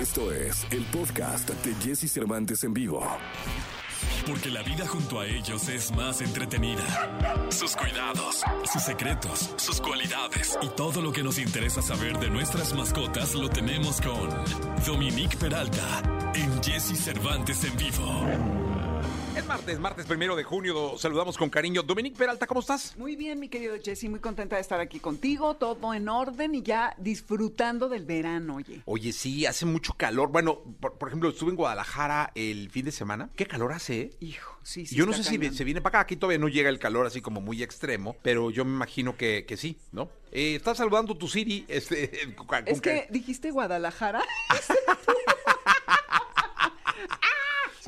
Esto es el podcast de Jesse Cervantes en vivo. Porque la vida junto a ellos es más entretenida. Sus cuidados, sus secretos, sus cualidades y todo lo que nos interesa saber de nuestras mascotas lo tenemos con Dominique Peralta en Jesse Cervantes en vivo. Es martes, martes primero de junio. Saludamos con cariño. Dominique Peralta, ¿cómo estás? Muy bien, mi querido Jesse, muy contenta de estar aquí contigo, todo en orden y ya disfrutando del verano, oye. Oye, sí, hace mucho calor. Bueno, por, por ejemplo, estuve en Guadalajara el fin de semana. ¿Qué calor hace? eh? Hijo, sí, sí. yo no está sé si cañón. se viene para acá. Aquí todavía no llega el calor así como muy extremo, pero yo me imagino que, que sí, ¿no? Eh, estás saludando tu Siri. Este, con- con Es que dijiste Guadalajara.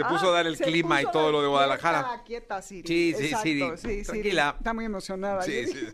se puso a dar el Ah, clima y todo lo de Guadalajara. Quieta, quieta, Siri. Sí, sí, Exacto, Siri. sí, Siri. Tranquila. Está muy emocionada. Sí, sí.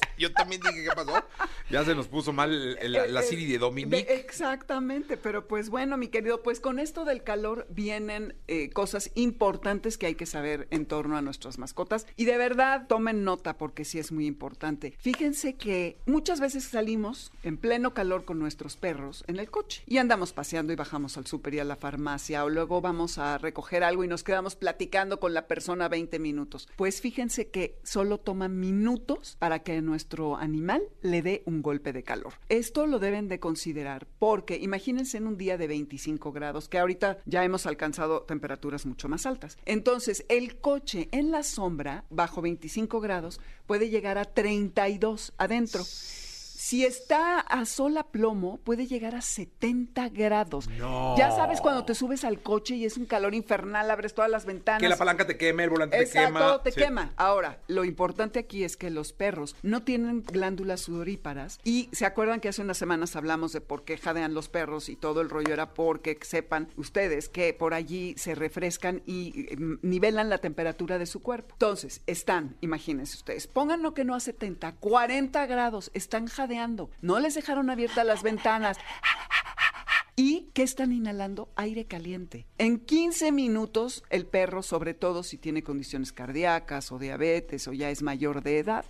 Yo también dije, ¿qué pasó? Ya se nos puso mal el- la Eh, Siri de eh, Dominique. Exactamente, pero pues bueno, mi querido, pues con esto del calor vienen eh, cosas importantes que hay que saber en torno a nuestras mascotas y de verdad tomen nota porque sí es muy importante. Fíjense que muchas veces salimos en pleno calor con nuestros perros en el coche y andamos paseando y bajamos al súper y a la farmacia o luego vamos a recoger algo y nos quedamos platicando con la persona 20 minutos. Pues fíjense que solo toma minutos para que nuestro animal le dé un golpe de calor. Esto lo deben de considerar porque imagínense en un día de 25 grados, que ahorita ya hemos alcanzado temperaturas mucho más altas. Entonces, el coche en la sombra, bajo 25 grados, puede llegar a 32 adentro. Si está a sol a plomo, puede llegar a 70 grados. No. Ya sabes cuando te subes al coche y es un calor infernal, abres todas las ventanas. Que la palanca te queme, el volante te quema. te Sí. quema. Ahora, lo importante aquí es que los perros no tienen glándulas sudoríparas y se acuerdan que hace unas semanas hablamos de por qué jadean los perros y todo el rollo era porque sepan ustedes que por allí se refrescan y eh, nivelan la temperatura de su cuerpo. Entonces, están, imagínense ustedes, pónganlo que no a 70, 40 grados, están jadeando, no les dejaron abiertas las ventanas. ¿Y qué están inhalando? Aire caliente. En 15 minutos, el perro, sobre todo si tiene condiciones cardíacas o diabetes o ya es mayor de edad,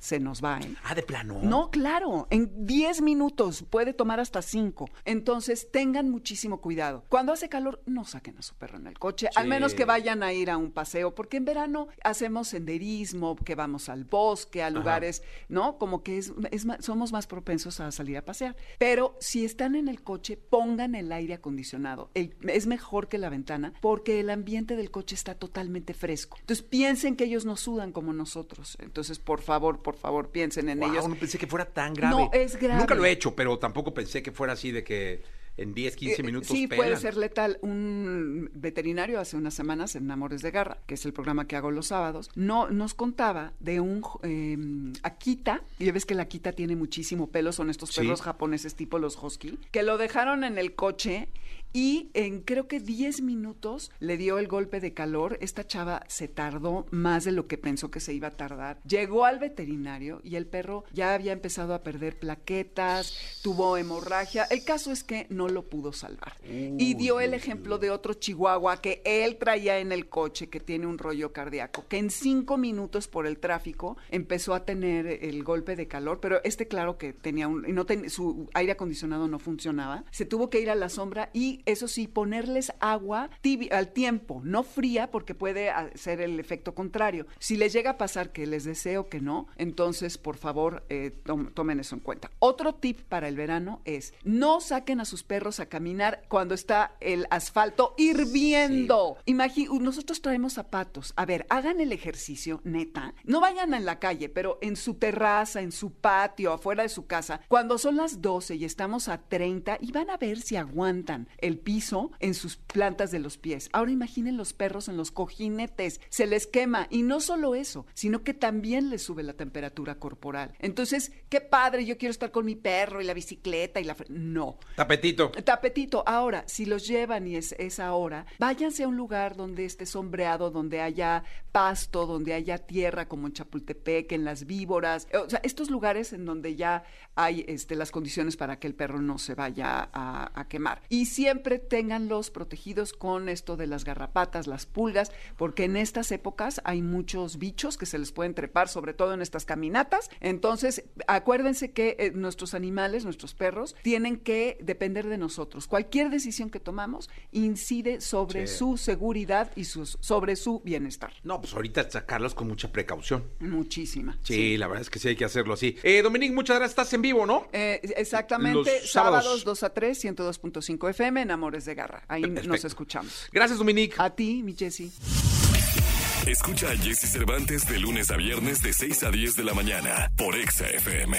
se nos va. ¿eh? Ah, de plano. No, claro, en 10 minutos puede tomar hasta 5. Entonces, tengan muchísimo cuidado. Cuando hace calor, no saquen a su perro en el coche, al menos que vayan a ir a un paseo, porque en verano hacemos senderismo, que vamos al bosque, a lugares, ¿no? Como que es, es somos más propensos a salir a pasear. Pero si están en el coche, pongan el aire acondicionado. El- es mejor que la ventana, porque el ambiente del coche está totalmente fresco. Entonces, piensen que ellos no sudan como nosotros. Entonces, por favor, por favor, piensen en Guau, ellos. no pensé que fuera tan grave. No, es grave. Nunca lo he hecho, pero tampoco pensé que fuera así de que en 10, 15 Eh, minutos Sí, pelan. puede ser letal. Un veterinario hace unas semanas en Amores de Garra, que es el programa que hago los sábados, no, nos contaba de un eh, Akita, y ya ves que la Akita tiene muchísimo pelo, son estos Sí. perros japoneses tipo los husky, que lo dejaron en el coche y en creo que 10 minutos le dio el golpe de calor. Esta chava se tardó más de lo que pensó que se iba a tardar. Llegó al veterinario y el perro ya había empezado a perder plaquetas, tuvo hemorragia. El caso es que no lo pudo salvar. y dio el ejemplo de otro chihuahua que él traía en el coche que tiene un rollo cardíaco, que en cinco minutos por el tráfico empezó a tener el golpe de calor, pero este claro que tenía un, no ten- su aire acondicionado no funcionaba, se tuvo que ir a la sombra y eso sí, ponerles agua tibia al tiempo, no fría porque puede hacer el efecto contrario. Si les llega a pasar que les deseo que no, entonces por favor eh, tom- tomen eso en cuenta. Otro tip para el verano es no saquen a sus perros a caminar cuando está el asfalto hirviendo. Imagi- nosotros traemos zapatos. A ver, hagan el ejercicio, neta. No vayan en la calle, pero en su terraza, en su patio, afuera de su casa. Cuando son las 12 y estamos a 30 y van a ver si aguantan el piso en sus plantas de los pies. Ahora imaginen los perros en los cojinetes. Se les quema. Y no solo eso, sino que también les sube la temperatura corporal. Entonces, qué padre, yo quiero estar con mi perro y la bicicleta y la... No. Tapetito. Tapetito. Ahora, si los llevan y es esa hora, váyanse a un lugar donde esté sombreado, donde haya pasto, donde haya tierra, como en Chapultepec, en las víboras. O sea, estos lugares en donde ya hay este, las condiciones para que el perro no se vaya a, quemar. Y siempre siempre ténganlos protegidos con esto de las garrapatas, las pulgas, porque en estas épocas hay muchos bichos que se les pueden trepar, sobre todo en estas caminatas. Entonces, acuérdense que eh, nuestros animales, nuestros perros, tienen que depender de nosotros. Cualquier decisión que tomamos incide sobre Sí. su seguridad y sus- sobre su bienestar. No, pues ahorita sacarlos con mucha precaución. Muchísima. Sí, la verdad es que sí hay que hacerlo así. Eh, Dominique, muchas gracias. Estás en vivo, ¿no? Eh, exactamente, Los sábados. sábados 2 a 3, 102.5 FM en Amores de Garra. Ahí nos escuchamos. Gracias, Dominique. A ti, mi Jessy. Escucha a Jesse Cervantes de lunes a viernes de 6 a 10 de la mañana por Exa FM.